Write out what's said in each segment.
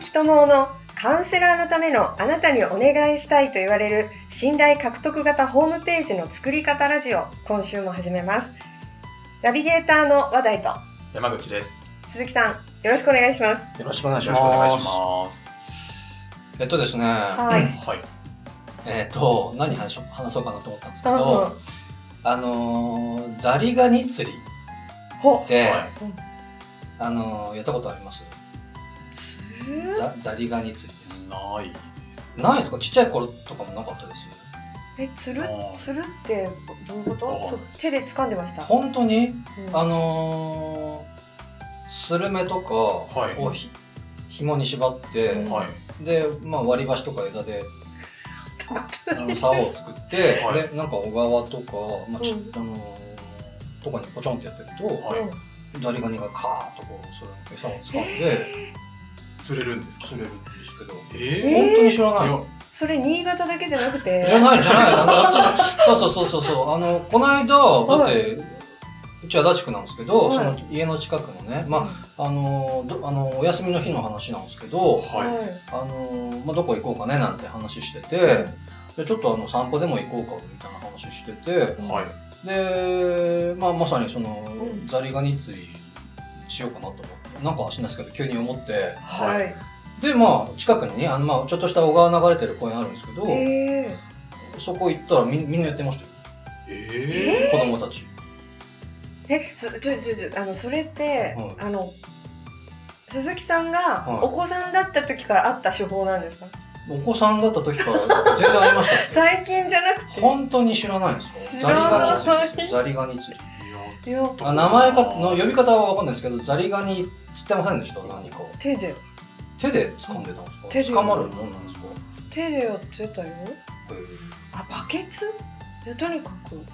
木智夫のカウンセラーのためのあなたにお願いしたいと言われる信頼獲得型ホームページの作り方ラジオ今週も始めます。ナビゲーターの話題と山口です。鈴木さんよろしくお願いします。よろしくお願いしよます。ろしくお願いします。えっとですね、はい。はい。えっと、何話しょ話そうかなと思ったんですけうんど、あのー、ザリガニ釣りほで、はあのー、やったことあります？つザザリガニ釣りい。です。ないです。ないですか？ちっちゃい頃とかもなかったですえつるあーつるってどういうこと？手で掴んでました？本当に？うん。あのー、スルメとかはい。をひ、紐に縛って、うん。はい。で、まあ、割り箸とか枝であの竿を作って、はい。でなんか小川とか、まあちうん。あのーとかにポチョンってやってると、はい。うん。ザリガニがカーッとこうそれの餌を掴んで釣れるんですか？釣れるんですけど、ええ本当に知らない。いや。のそれ新潟だけじゃなくて？じゃない。じゃないあのあっちそうそうそうそうそう。あのこの間だって、うち足立区なんですけど、はい。その家の近くのね、まああのどあのお休みの日の話なんですけど、はい。あのまあ、どこ行こうかねなんて話してて、でちょっとあの散歩でも行こうかみたいな話してて、はい。で、まあ、まさにその、うん。ザリガニ釣りしようかなと思ってなんか知んないですけど急に思って。ははい。いでまあ近くにねあの、まあ、ちょっとした小川流れてる公園あるんですけど、え。そこ行ったらみみんなやってましたよ。え子供たち。ー、えそちょちょちょあのそれって、はい。あの鈴木さんがはい。お子さんだった時からあった手法なんですか、お子さんだった時から全然ありましたよ 最近じゃなくて？本当に知らないんですよザリ知らない。ガニ釣りですよ。ザリガニ釣りあ名前かの呼び方は分かんないですけどザリガニ釣ってませんでした？何か手で。手で掴んでたんですか？手で掴まるもんなんですか？手でやってたよ。へあバケツ？いやとにかく。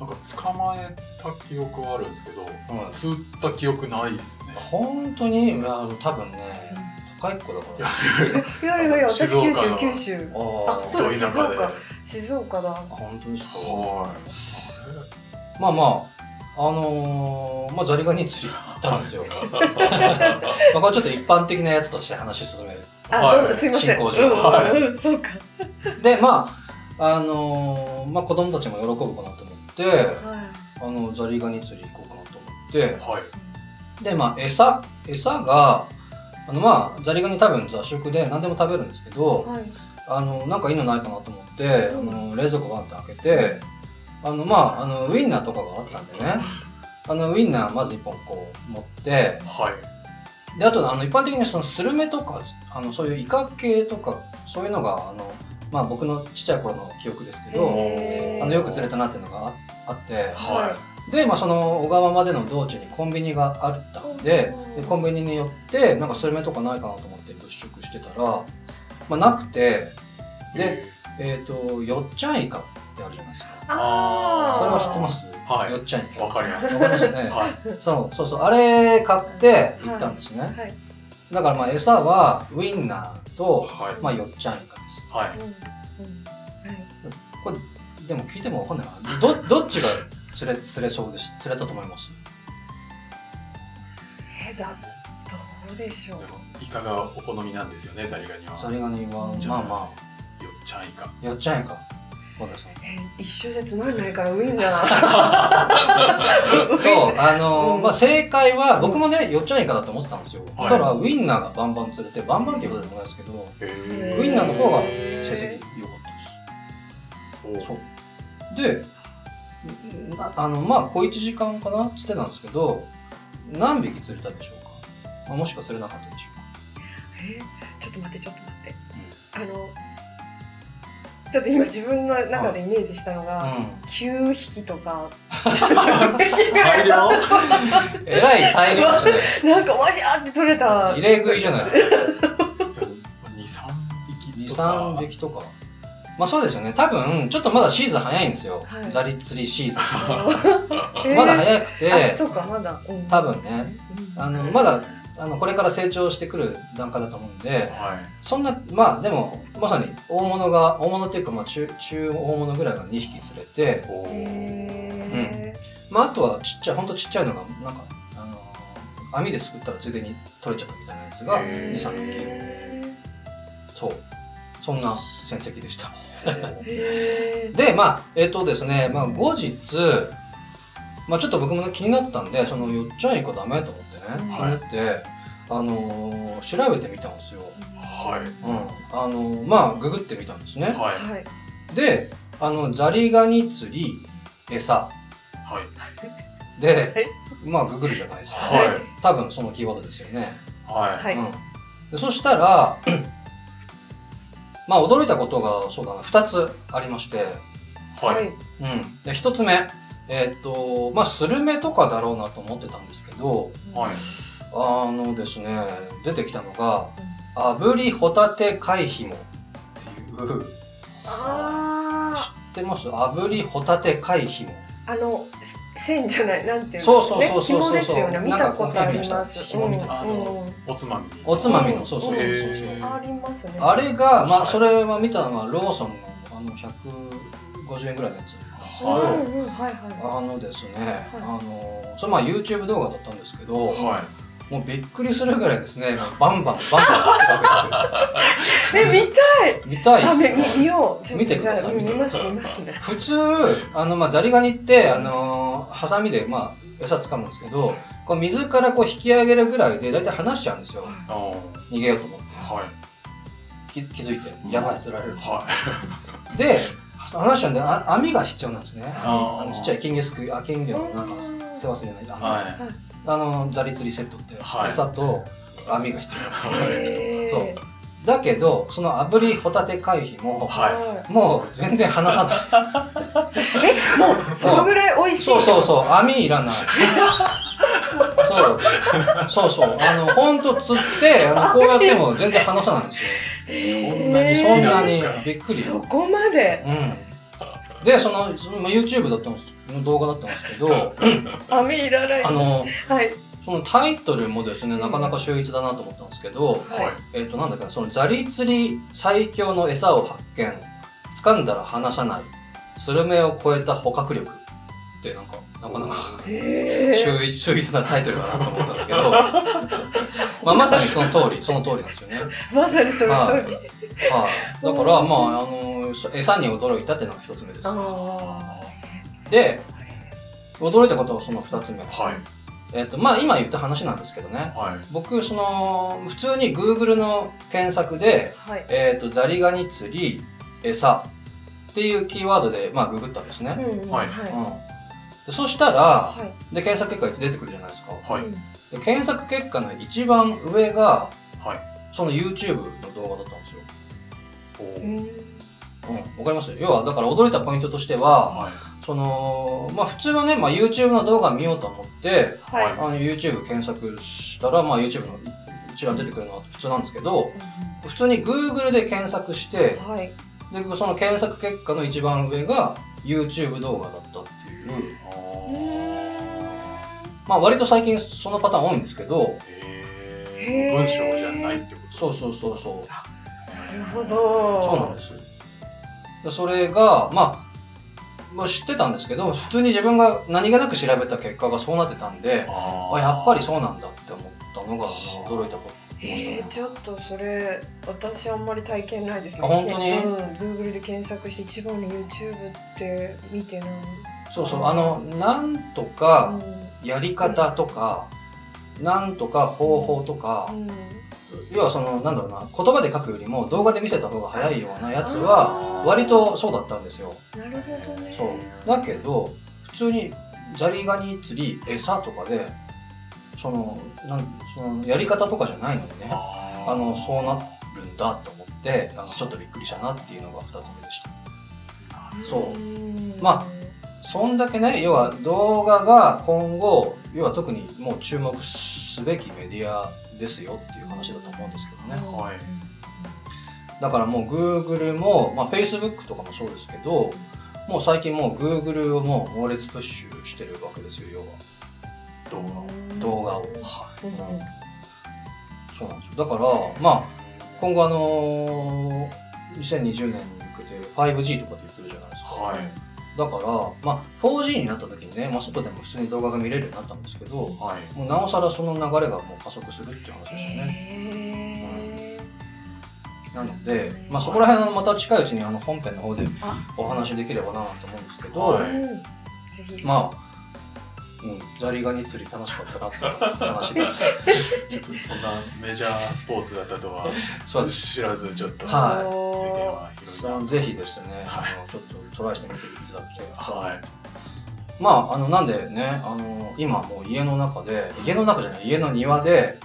なんか捕まえた記憶はあるんですけど、ーはい。釣った記憶ないですね。本当に？いや多分ね高い子だから。いやいや。いや私九州九州。ああそうで。静岡。静岡だ。あ本当ですか？はまあまああのー、まあザリガニ釣り行ったんですよ。まあこれちょっと一般的なやつとして話進める。あ、はい。どうぞすいません。進行上うんはいうんうん。そうか。でまああのー、まあ子供たちも喜ぶかなと思ってはあのザリガニ釣り行こうかなと思って。い。はい。でまあ餌餌があのまあザリガニ多分雑食で何でも食べるんですけど、いはい。あのなんかいいのないかなと思って、うん。あの冷蔵庫バンって開けてあのまああのウインナーとかがあったんでね。あのウインナーまず1本こう持って。はい。であとあの一般的にそのスルメとかあのそういうイカ系とかそういうのがあの、まあ、僕のちっちゃい頃の記憶ですけどあのよく釣れたなっていうのがああって。はで、まあ、その小川までの道中にコンビニがあったんでうん。でコンビニに寄ってなんかスルメとかないかなと思って物色してたら、まあ、なくて。い。でえっ、とよっちゃんイカってあるじゃないですか。あー。それは知ってます？はい。よっちゃんイカわかります。わかりますね。はい。そうそうそう。あれ買って行ったんですね、はい。だからまあ餌はウインナーと、はい。まあ、よっちゃんイカです。はい。これでも聞いてもわかんないな。どどっちが釣れ釣れそうです釣れたと思います？えだどうでしょう。でもイカがお好みなんですよね、ザリガニは。ザリガニは。じゃあまあまよっちゃんイカ。あよっちゃんイカそうですねえ一緒じゃつまんないからウインナー そうあのーうん。まあ正解は僕もねよっちゃんイカだと思ってたんですよ、はい。そしたらウインナーがバンバン釣れてバンバンっていうことでもないですけどへウインナーの方が成績良かったです。お。そう。でなあのまあ小1時間かな？つってたんですけど何匹釣れたでしょうか、まあ、もしくは釣れなかったでしょえちょっと待ってちょっと待って。あのちょっと今自分の中でイメージしたのうが、か、9匹とか。大量？うん、えらい大量ですね。なんかわしゃーって取れた。入れ食いじゃないですか。二三匹とか。23匹とか。まあそうですよね。多分ちょっとまだシーズン早いんですよ、はい。ザリ釣りシーズン。まだ早くあてそうかまだ、うん。多分ね。うんあのまだあのこれから成長してくる段階だと思うんではそんなまあでもまさに大物が大物っていうかまあ中中大物ぐらいが2匹釣れてい。おー。へまああとはちっちゃいほんとちっちゃいのがなんかあの網ですくったらついでに取れちゃったみたいなやつがへー。23匹。へそう。そんな戦績でした。えでまあえっ、とですね、まあ、後日まあちょっと僕もね気になったんでそのよっちゃんイカダメと思ってね、うん。気になってあのー調べてみたんですよ。はい。うん。あのーまあググってみたんですね、はい。はい。であのザリガニ釣り餌。はい。で、はい。まあググるじゃないですか、はい。多分そのキーワードですよね、ははい。うん、でそしたらまあ驚いたことがそうだな2つありまして、い。はい。うん、で1つ目えっ、とまあスルメとかだろうなと思ってたんですけどはい。あのですね出てきたのが炙りホタテ貝ひもっていう知あってます？炙りホタテ貝ひも。ああのせ線じゃないなんていうそうそうそうそうそうですよね。見たことありなんますか紐みたいな。あうんう。んのおつまみ。おつまみのそうそうそうそう。ありますね。あれが、まあ、はい。それは見たのはローソンのあの150円ぐらいのやつですけど、はいうんうんはいはあのですね、あのそれまあ YouTube 動画だったんですけど、はもうびっくりするぐらいですね、バンバンバンバンつけたわいえ見たいけですよ。見たいあですよ。見見よう見てください見ます見ますね普通、あの、まあ、ザリガニって、あのハサミで、まあ、餌掴むんですけど、こう水からこう引き上げるぐらいで、だいたい離しちゃうんですよ。逃げようと思って。はい気気づいて、やばい、釣られる。はで、話したんで、あ網が必要なんですね。あのちっちゃい金魚すくい、あ、金魚のなんかうん世話するような、いあのはい。あの、ザリ釣りセットって、はい。餌と網が必要なんですよ。へそう。だけど、その炙りホタテ回避も、はい。もう全然離さないです。えもうそのぐらい美味しい？そう。そうそう、網いらない。そう、そうそう、あの、ほんと釣って、あのこうやっても全然離さないんですよ。そんなにそんなに好きなんですか？びっくり。そこまでうん。で、その、そのまあ YouTube だったんですの動画だったんですけど、網いらないあの、はいそのタイトルもですね、なかなか秀逸だなと思ったんですけど、はいえっ、と、なんだっけな、そのザリ釣り最強の餌を発見。掴んだら離さない。スルメを超えた捕獲力。って、なんか、なかなか秀逸秀逸なタイトルだなと思ったんですけど、まあ、まさにその通り、その通りなんですよね。まさにその通りはい。だから、まあ、あの、餌に驚いたっていうのが一つ目です。あで、驚いたことはその二つ目。はいえっ、と、まあ、今言った話なんですけどね。はい僕、その、普通に Google の検索で、ーはいえっ、と、ザリガニ釣り、餌っていうキーワードで、まあ、ググったんですね。うんはいうん。でそしたら、はい。で、検索結果出てくるじゃないですか。はい。うん。で検索結果の一番上が、はい。その YouTube の動画だったんですよ。おー。うん。うん。わかります？要は、だから驚いたポイントとしては、はい。その、まあ普通はね、まあ YouTube の動画見ようと思って、はい。はい。あの YouTube 検索したら、まあ YouTube の一覧出てくるのは普通なんですけど、普通に Google で検索して、はい。で、その検索結果の一番上が YouTube 動画だったっまあ割と最近そのパターン多いんですけど、文章じゃないってこと？そうそうそうそう。なるほど。そうなんです。でそれが、まあ、まあ、知ってたんですけど、普通に自分が何気なく調べた結果がそうなってたんで、ああ、やっぱりそうなんだって思ったのが、驚いたこと。えー、ちょっとそれ私あんまり体験ないですね。あ本当に？うん。Google で検索して一番の YouTube って見てないそうそう、あの、なんとかうやり方とか、なんとか方法とか、んうん。要はその、なんだろうな、言葉で書くよりも動画で見せた方が早いようなやつは、割とそうだったんですよ。なるほどね。そう。だけど、普通にザリガニ釣り、餌とかで、その、なんそのやり方とかじゃないのにね、ああの、そうなるんだと思って、あのちょっとびっくりしたなっていうのが二つ目でした。そううん。まそんだけね、要は動画が今後、要は特にもう注目すべきメディアですよっていう話だと思うんですけどね。はいだからもう Google も、まあ Facebook とかもそうですけど、もう最近もう Google をもう猛烈プッシュしてるわけですよ、要は。動画を動画をうんそうなんですよ。だから、まあ、今後あのー2020年に向けて 5G とかって言ってるじゃないですか。はいだから、まあ、4G になった時にね、まあ、外でも普通に動画が見れるようになったんですけど、はい。もうなおさらその流れがもう加速するっていう話ですよね。へーなので、まあ、そこら辺はまた近いうちにあの本編の方であお話できればなと思うんですけど、はい。まあ、うん、ザリガニ釣り楽しかったなっていう話です。ちょっとそんなメジャースポーツだったとは。知らずちょっと世はい間は広いな。そのぜひですね、はいあのちょっとトライしてみていただきたい。はい。まあ、あの、なんでね、あの、今もう家の中で、家の中じゃない、家の庭で、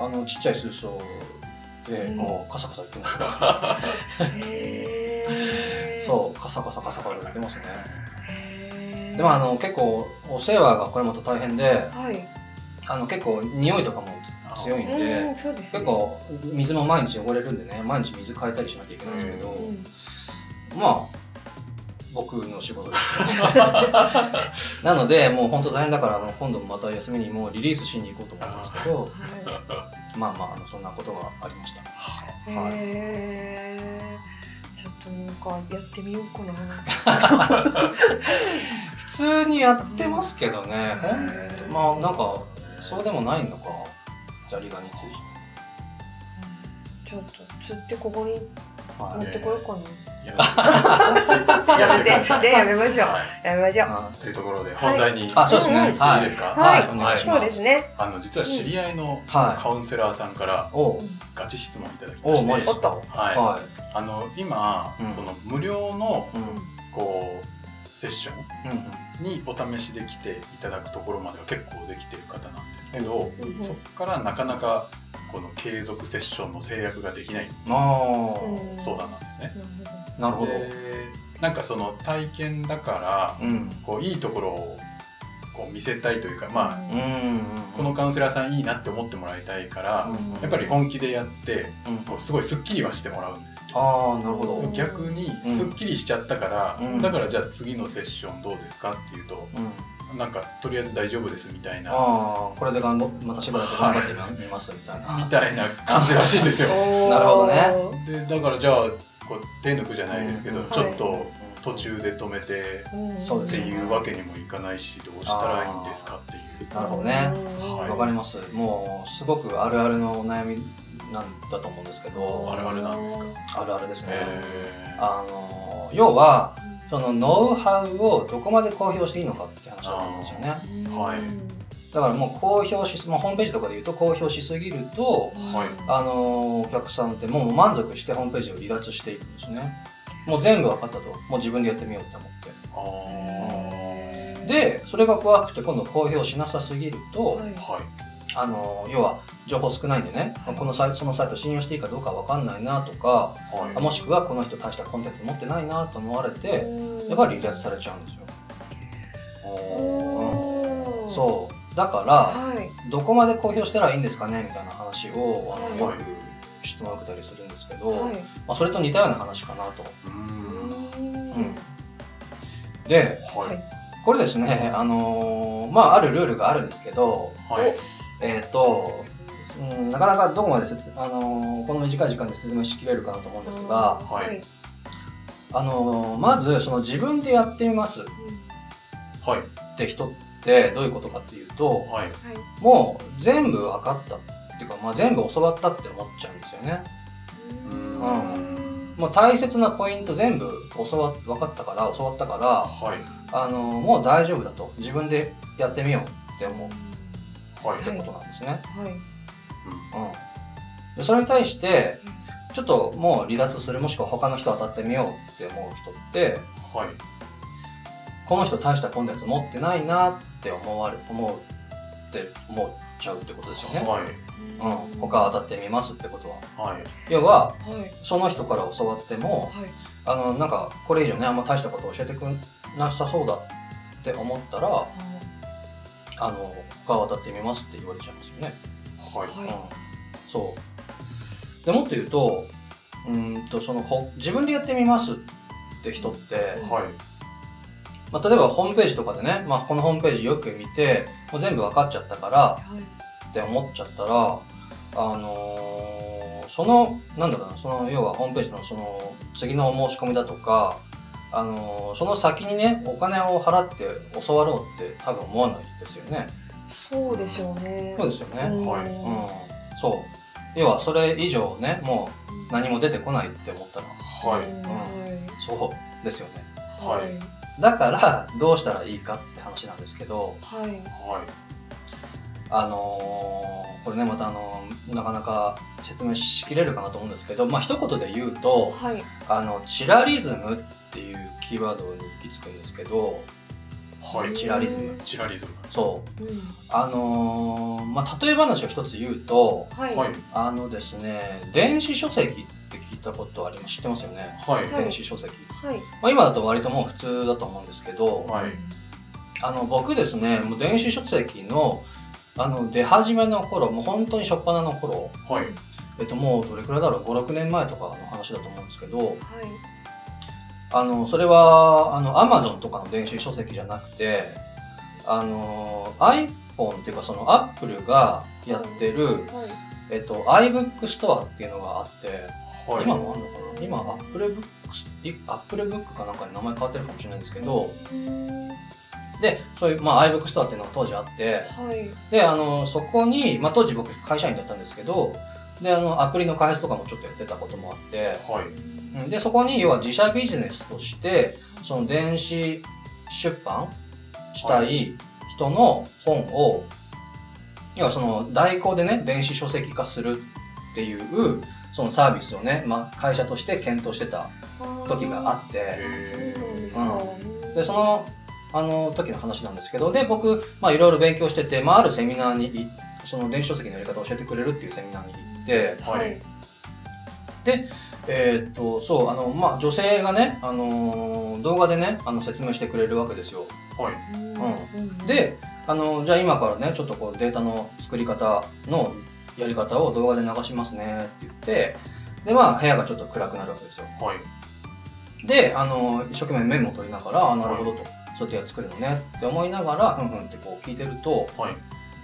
あの、ちっちゃい水槽で、うんもうカサカサ言ってますそう、カサカサカサカサ言ってますね。でも、あの、結構、お世話がこれまた大変で、はい。あの、結構、匂いとかも強いんで、うん、そうですね。結構、水も毎日汚れるんでね、毎日水変えたりしなきゃいけないんですけど、うんまあ、僕の仕事ですよ。なので、もう本当大変だから、あの今度また休みにもうリリースしに行こうと思うんですけど、はいまあまあ、あのそんなことがありました。はいちょっとなんかやってみようかな。普通にやってますけどね、ほん。まあなんか、そうでもないのか、ザリガニ釣り。ちょっと釣ってここには持ってこようかな。やめて。やめて、でやめましょう。はいやめましょう。あというところで本題にあ、そうですね。い。いですか？はい。そうま。ですすね。あの実は知り合いのはい。カウンセラーさんからガチ質問いただきまして。はい。はあの今うん。その無料のい。うん。こうセッショうんンにお試しで来ていただくところまでは結構できてる方なんですけどうんそこからなかなかこの継続セッションの制約ができない相談なんですね。あ、なるほど。でなんかその体験だからうん。こういいところをこう見せたいというかまあ。このカウンセラーさんいいなって思ってもらいたいからうん。やっぱり本気でやってうん。こうすごいすっきりはしてもらうんですよ。ああ、なるほど。逆にうん。すっきりしちゃったから、うん。だからじゃあ次のセッションどうですかっていうとうん。なんかとりあえず大丈夫ですみたいな。これで頑張またしばらく頑張ってみますみたいな。みたいな感じらしいんですよ。なるほどね。でだからじゃあこう手抜くじゃないですけど、うん。ちょっとうん途中で止めてっていうわけにもいかないしどうしたらいいんですかっていう。なるほどね。はいわかります。もう、すごくあるあるのお悩みなんだと思うんですけど、あるあるなんですか？あるあるですね。えー。あの、要は、そのノウハウをどこまで公表していいのかって話だと思うんですよね。はい。だからもう公表し、まあ、ホームページとかで言うと公表しすぎると、はい。あのお客さんってもう満足してホームページを離脱していくんですね。もう全部分かったと。もう自分でやってみようって思って。で、それが怖くて今度公表しなさすぎると、はい。はいあの要は情報少ないんでね、このサイトそのサイト信用していいかどうか分かんないなとか、はい。あもしくはこの人大したコンテンツ持ってないなと思われて、やっぱり離脱されちゃうんですよ。そう。だから、はい。どこまで公表したらいいんですかねみたいな話をよはい。く質問を受けたりするんですけど、はい。まあ、それと似たような話かなと。うーん。うん。で、はい。これですね、あのーまあ、あるルールがあるんですけど、はい。えっ、と、うん、なかなかどこまで説、あのーこの短い時間で説明しきれるかなと思うんですが、はい。あのーまずその自分でやってみますっはい。て人ってどういうことかっていうと、はい。もう全部分かったっていうか、まあ、全部教わったって思っちゃうんですよね。うん。もう大切なポイント全部教わ分かったから教わったからはい。あのもう大丈夫だと。自分でやってみようって思う。はい。ってことなんですね。はい。うん、でそれに対してちょっともう離脱するもしくは他の人当たってみようって思う人ってはい。この人大したコンテンツ持ってないなって思われ思うって思っちゃうってことですよね。はいうん、他当たってみますってことは。はい。要ははい。その人から教わってもはい。あのなんかこれ以上ねあんま大したこと教えてくんなさそうだって思ったらあの他渡ってみますって言われちゃいますよね。はい。はい。うん、そう。でもっと言うとうーんとそのほ自分でやってみますって人って、はい。まあ、例えばホームページとかでね、まあ、このホームページよく見てもう全部分かっちゃったからはいって思っちゃったらあのーそのなんだろうなその要はホームページのその次のお申し込みだとかあのその先にねお金を払って教わろうって多分思わないですよね。そうでしょうね。そうですよね。うん。はい。うん、そう。要はそれ以上ねもう何も出てこないって思ったらはい。うん。そうですよね。はい。だからどうしたらいいかって話なんですけどはい。はいあのーこれねまたあのーなかなか説明しきれるかなと思うんですけどまあ一言で言うとはい。あのチラリズムっていうキーワードに行き着くんですけどはい。チラリズム。チラリズム。そう。うん。あのーまあ例え話を一つ言うとはい。はい。あのですね電子書籍って聞いたことあります知ってますよね？はい。はい。電子書籍、はい。まあ、今だと割ともう普通だと思うんですけど、はい。あの僕ですねもう電子書籍のあの出始めの頃もう本当に初っ端の頃はい。えっともうどれくらいだろう？56年前とかの話だと思うんですけどはい。あのそれはあの Amazon とかの電子書籍じゃなくてあの iPhone っていうかその Apple がやってる、はい。えっと、iBook ストアっていうのがあって、はい。今もあるのかな？今 Apple Book, Apple Book かなんかに名前変わってるかもしれないんですけどうんでそういう、まあ、iBook ストアっていうのが当時あって。はい。であのそこに、まあ、当時僕会社員だったんですけどであのアプリの開発とかもちょっとやってたこともあって。はい。うんでそこに要は自社ビジネスとしてその電子出版したい人の本を、要はその代行でね電子書籍化するっていうそのサービスをね、まあ、会社として検討してた時があって。うなん。でそのあの時の話なんですけどで僕まあいろいろ勉強してて、まあ、あるセミナーにいその電子書籍のやり方を教えてくれるっていうセミナーに行ってはい。えーっとそうあのまあ女性がね、あのー動画でねあの説明してくれるわけですよ。はい。うん。であのじゃあ今からねちょっとこうデータの作り方のやり方を動画で流しますねって言ってでまあ部屋がちょっと暗くなるわけですよ。はい。であの一生懸命メモを取りながらあなるほどと、そうやって作るのねって思いながらうん。うんってこう聞いてるとはい。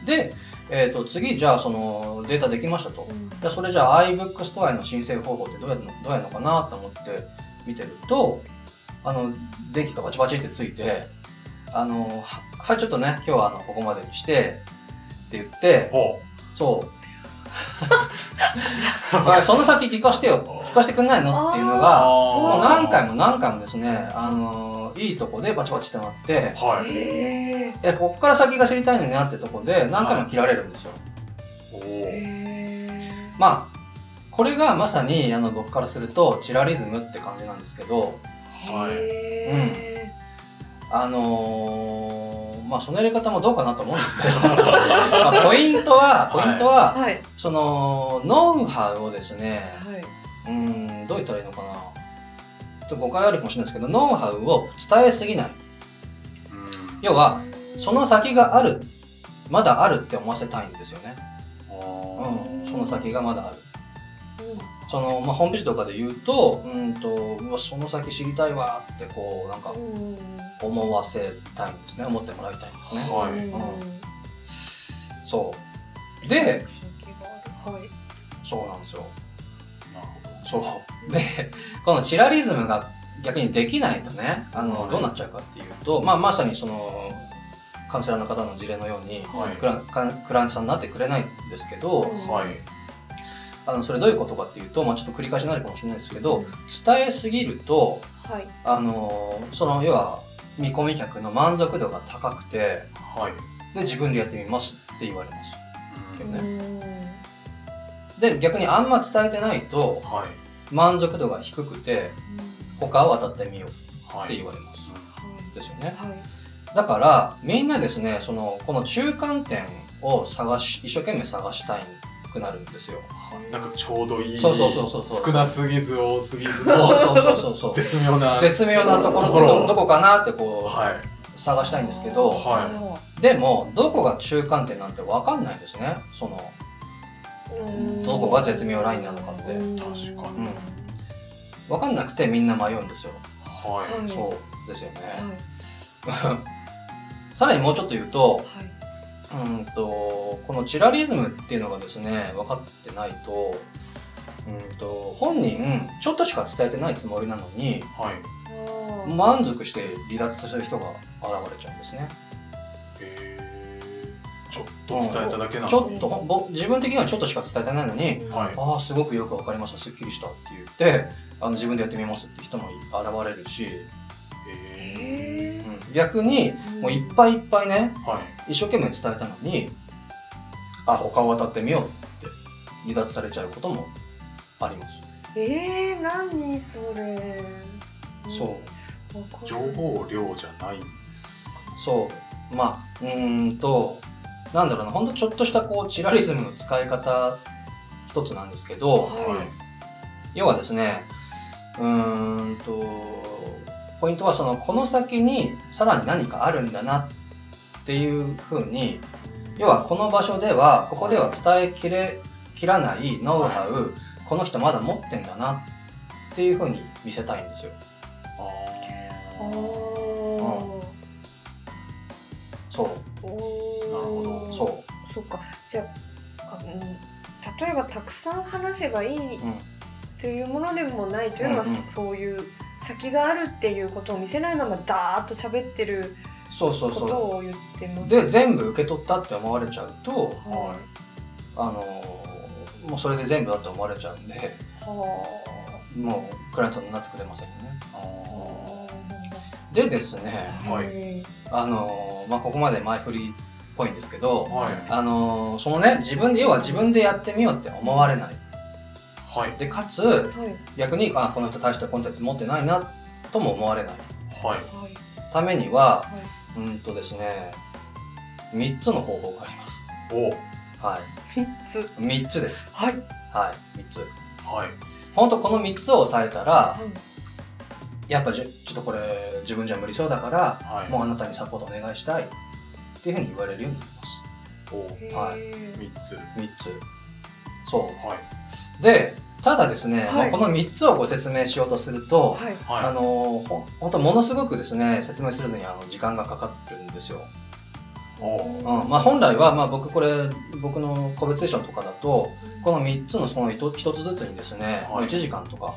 で、えー、と次じゃあそのデータできましたと。うん。じゃあそれじゃあ iBook ストアへの申請方法ってどうやるのどうやるのかなと思って見てるとあの電気がバチバチってついてあのははいちょっとね今日はあのここまでにしてって言ってほそう。はいその先聞かしてよ。聞かしてくんないの？っていうのうがあもうー何回も何回もですねあのいいとこでバチバチってなってはい。へいやこっから先が知りたいのになってとこで何回も切られるんですよ、おー。ー。へまあこれがまさにあの僕からするとチラリズムって感じなんですけどーはい。へあのーまあそのやり方もどうかなと思うんですけど まあポイントはポイントは、ーはい。そのノウハウをですねはい。うんどう言ったらいいのかなと誤解あるかもしれないですけどノウハウを伝えすぎない。うん。要はその先があるまだあるって思わせたいんですよね、あうん、ーその先がまだある。うん。その、まあ、ホームページとかで言うとうんとうわその先知りたいわってこうなんかうん。思わせたいんですね。思ってもらいたいんですね。はい。うん。そう。ではい。そうなんですよそう。でこのチラリズムが逆にできないとねあの、はい。どうなっちゃうかっていうと、まあ、まさにそのカウンセラーの方の事例のようにはい。クランクランクライアントさんになってくれないんですけど、うんはい。あのそれどういうことかっていうと、まあ、ちょっと繰り返しになるかもしれないですけど伝えすぎるとはい。あのその要は見込み客の満足度が高くてはい。で自分でやってみますって言われます。うん。ねうんで逆にあんま伝えてないとはい。満足度が低くて他を当たってみようってはい。言われます、はいですよね。はい。だからみんなですねそのこの中間点を探し一生懸命探したいくなるんですよ。なんかちょうどいいそうそうそうそうそう。少なすぎず多すぎずそうのそうそうそうそう。絶妙な絶妙なところどどこかなってこうはい。探したいんですけど。はでもどこが中間点なんて分かんないですね。そのうんどこが絶妙ラインなのかって。うん。確かに。うん。分かんなくてみんな迷うんですよ、はい。うんそうですよね、はい。さらにもうちょっと言うとはい。うんとこのチラリズムっていうのがですね分かってないとうんと本人ちょっとしか伝えてないつもりなのにはい。あ満足して離脱する人が現れちゃうんですね。へーちょっと伝えただけなのちょっと自分的にはちょっとしか伝えてないのに、はい。ああすごくよくわかりましたすっきりしたって言ってあの自分でやってみますって人も現れるし、へへうん。逆にーもういっぱいいっぱいねーはい。一生懸命伝えたのにあ他を渡ってみようって離脱されちゃうこともあります。えー、何それ。そう。情報量じゃないんです。そう。まあうーんとなんだろうなほんとちょっとしたこうチラリズムの使い方一つなんですけどはい。要はですねうーんとポイントはそのこの先にさらに何かあるんだなっていうふうに要はこの場所ではここでは伝えきれきらないノウハウ、この人まだ持ってんだなっていうふうに見せたいんですよ。ああうおーなるほどそっか。じゃああうん例えばたくさん話せばいいうん。というものでもないというのは、うんうん。そそういう先があるっていうことを見せないままダーッと喋ってるそうそうことそを言ってます。う。で全部受け取ったって思われちゃうとはあのーもうそれで全部だって思われちゃうんでいはもうクライアントになってくれませんよね。ああでですねはい。いあのーまあここまで前振りっぽいんですけど、はい。あのーそのね自分で要は自分でやってみようって思われない。はい。でかつはい。逆にあこの人大したコンテンツ持ってないなとも思われない。はい。はい。ためにははい。うんとですね3つの方法があります。お。は三つ。い3つです。はい。はい。3つ。はい。本当この3つを押さえたらはい。やっぱじゅちょっとこれ自分じゃ無理そうだからはい。もうあなたにサポートお願いしたいっていうふうに言われるようになります。はい。ー。三つ。3つ。そはい、うでただですね、はい。もうこの3つをご説明しようとすると、はい。はい、あのほ本当ものすごくですね説明するのにあの時間がかかってるんですよ、おうん。まあ、本来は、まあ、僕これ僕の個別セッションとかだとこの3つのその 1, つずつにですね、はい。1時間とか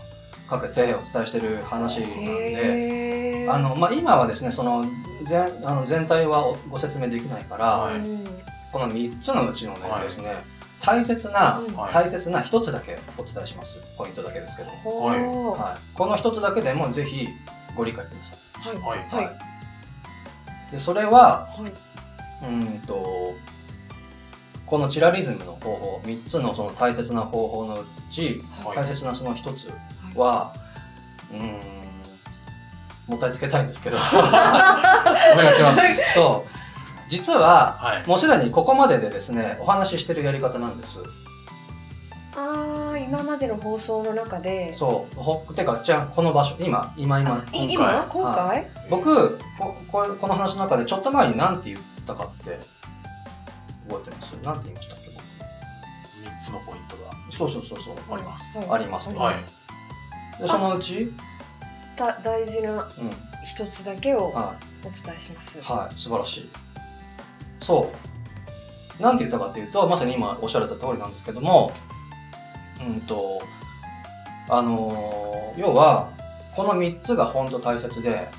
かけてお伝えしてる話なんであの、まあ、今はですねその全あの全体はおご説明できないから、はい。うんこの3つのうちのね、はい。ですね大切な、大切な1つだけお伝えしますポイントだけですけど、はい、この1つだけでもぜひご理解ください。はい。はい。はい。でそれははい。うーんとこのチラリズムの方法3つのその大切な方法のうちはい。大切なその1つはうーんもったいつけたいんですけど。お願いします。そう。実ははい。もうすでにここまででですねお話ししてるやり方なんです。ああ今までの放送の中で。そう。ほてかじゃあこの場所今今今今回。今？今回？僕ここれこの話の中でちょっと前に何て言ったかって覚えてます？何て言いましたっけ？僕。三つのポイントが。そうそうそうそう。あります。はい。ありますはい。でそのうち、だ大事なうん、一つだけをはお伝えします。い、はい、素晴らしい。そう。なんて言ったかっていうと、まさに今おっしゃられた通りなんですけども、うんと、あのー要は、この3つが本当大切で、はい。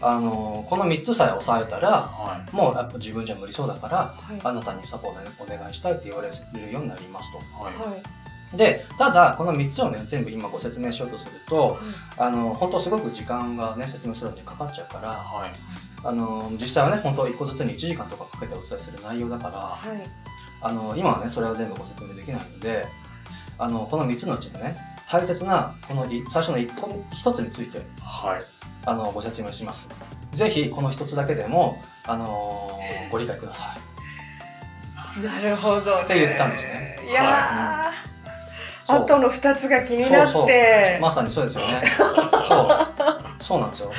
あのーこの3つさえ押さえたら、はもうやっぱ自分じゃ無理そうだから、はい。あなたにサポートお願いしたいって言われるようになりますと。いはい。はいで、ただ、この3つをね、全部今ご説明しようとすると、あの、本当すごく時間がね、説明するのにかかっちゃうから、はい。あの実際はね本当1個ずつに1時間とかかけてお伝えする内容だからはい。あの今はねそれは全部ご説明できないのであのこの3つのうちのね大切なこのい最初の 1, 個1つについてはい。あのご説明します。ぜひこの1つだけでもあのご理解くださなるほど、ね、って言ったんですね。いやー、い。そうあとの二つが気になって。そうそう。まさにそうですよね。そう。そうなんですよ。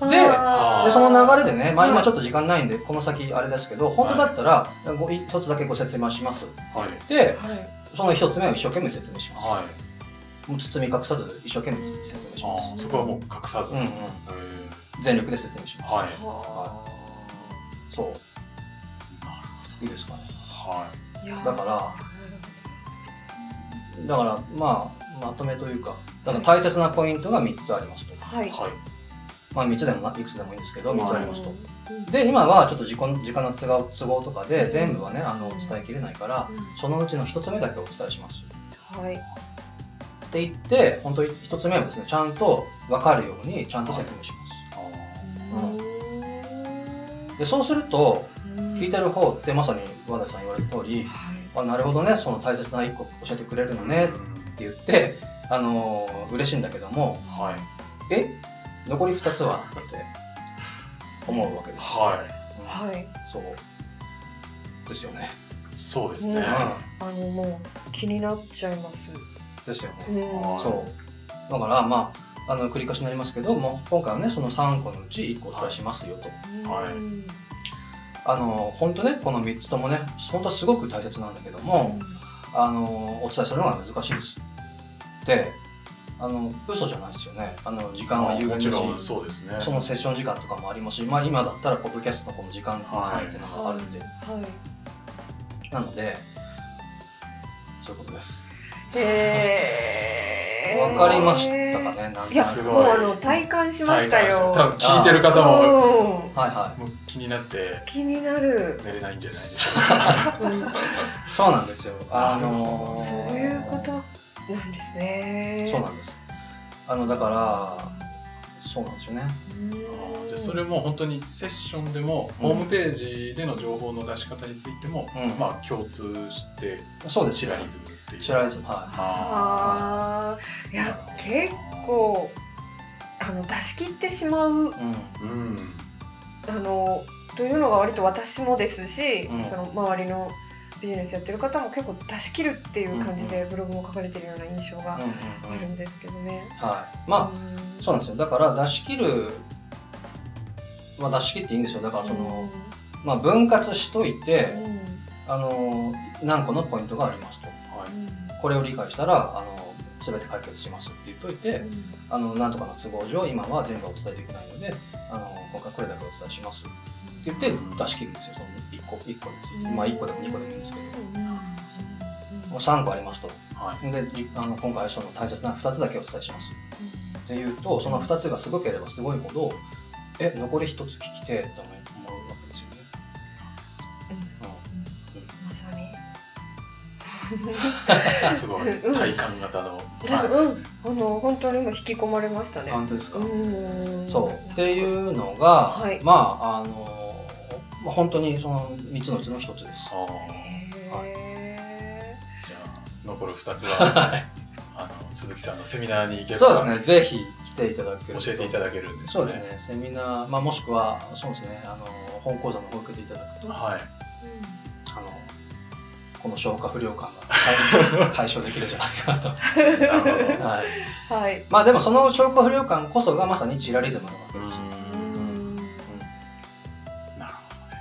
ででその流れでね、まあ、はい今ちょっと時間ないんでこの先あれですけど本当だったらご1つだけご説明します。はい。ではい。その1つ目を一生懸命説明します、はい。もう包み隠さず一生懸命説明しあます。ーそこはもう隠さず、うんうん。へ全力で説明します、ーはい。はそう。いいですかね。はい。だからだからまあまとめというかだから大切なポイントが3つありますと。はい。はい。まあ3つでもないくつでもいいんですけど3つありますと。うん。で今はちょっと時間時間の都合都合とかで全部はねあの伝えきれないからそのうちの1つ目だけお伝えします。はい。って言って本当に1つ目はですねちゃんと分かるようにちゃんと説明します。うん。でそうすると聞いてる方ってまさに和田さん言われた通りあなるほどね。その大切な1個教えてくれるのね。って言ってあのー嬉しいんだけどもはい。え？残り2つは？って思うわけです。よ。はうんはい。そう。ですよね。いそうですうんね。あのもう気になっちゃいます。ですよね。そう。だから、まあ、あの、繰り返しになりますけども、今回はね、その3個のうち1個お伝えしますよと。はい。うんあの、本当ね、この3つともね、本当すごく大切なんだけども、あの、お伝えするのが難しいです。で、あの、嘘じゃないですよね。あの、時間は有限だし、そうですねそのセッション時間とかもありますし、まあ今だったら、ポッドキャストのこの時間範囲っていうのがあるんで、はいなので、そういうことです。へーわかりましたかね。なんかいやすごい。もうあの体感しましたよ。多分聞いてる方もうん。はいはもう気になって気になる寝れないんじゃないですか。そうなんですよ。あのーそういうことなんですね。そうなんです。あのだからそうなんですよね。うん。じゃあそれも本当にセッションでも、うん。ホームページでの情報の出し方についても、うん。まあ共通してそうですシラリズムっていう。シラリズムはああー。いや結構あの出し切ってしまうい。うん。ーうんあのというのが割と私もですし、うん。その周りのビジネスやってる方も結構出し切るっていう感じでブログも書かれてるような印象があるんですけどね。はい。まあそうなんですよ。だから出し切るまあ出し切っていいんですよ。だからその、まあ分割しというんて、うん。あの何個のポイントがありますと。はい。これを理解したらあの全て解決しますって言っといて。あのなんとかの都合上今は全部お伝えできないのであの今回これだけお伝えしますって言って出し切るんですよ。その1個1個について。まあ1個でも2個でもいいんですけど。もう3個ありますと。はい。でじあの今回その大切な2つだけお伝えしますっていうとその2つがすごければすごいほどえ残り1つ聞きてえって思うわけですよね、まさに。すごい。うん体感型の、うん、あの本当に今引き込まれましたね。本当ですか、うん。そう。っていうのが、はい。まああの、まあ、本当にその3つのうちの1つです。あー。へじゃあ残る2つは あの鈴木さんのセミナーに行けばそうですねぜひ来ていただけると教えていただけるんですそうですね、セミナー、まあ、もしくは、そうですね、あの、本講座の方を受けていただくと、あはいの、この消化不良感が解解消できるんじゃないかなと。なるほどはい。ーはい。まあでもその消化不良感こそがまさにチラリズムなわけですよ。うんなるほどね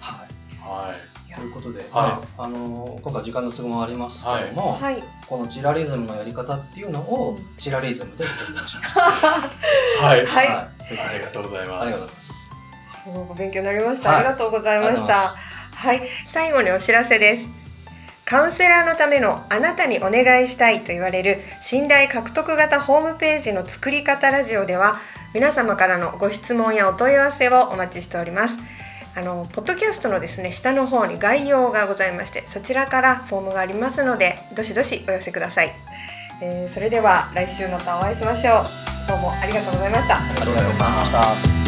はい。はいということで、はいまあ、あの、今回時間の都合もありますけども、はい。このチラリズムのやり方っていうのをうんチラリズムで説明します。はい、はいありがとうございますありがとうございます。すごく勉強になりました。はいありがとうございました。はい、最後にお知らせです。カウンセラーのためのあなたにお願いしたいと言われる信頼獲得型ホームページの作り方ラジオでは皆様からのご質問やお問い合わせをお待ちしております。あのポッドキャストのですね下の方に概要がございましてそちらからフォームがありますのでどしどしお寄せください、えーそれでは来週またお会いしましょう。どうもありがとうございました。ありがとうございました。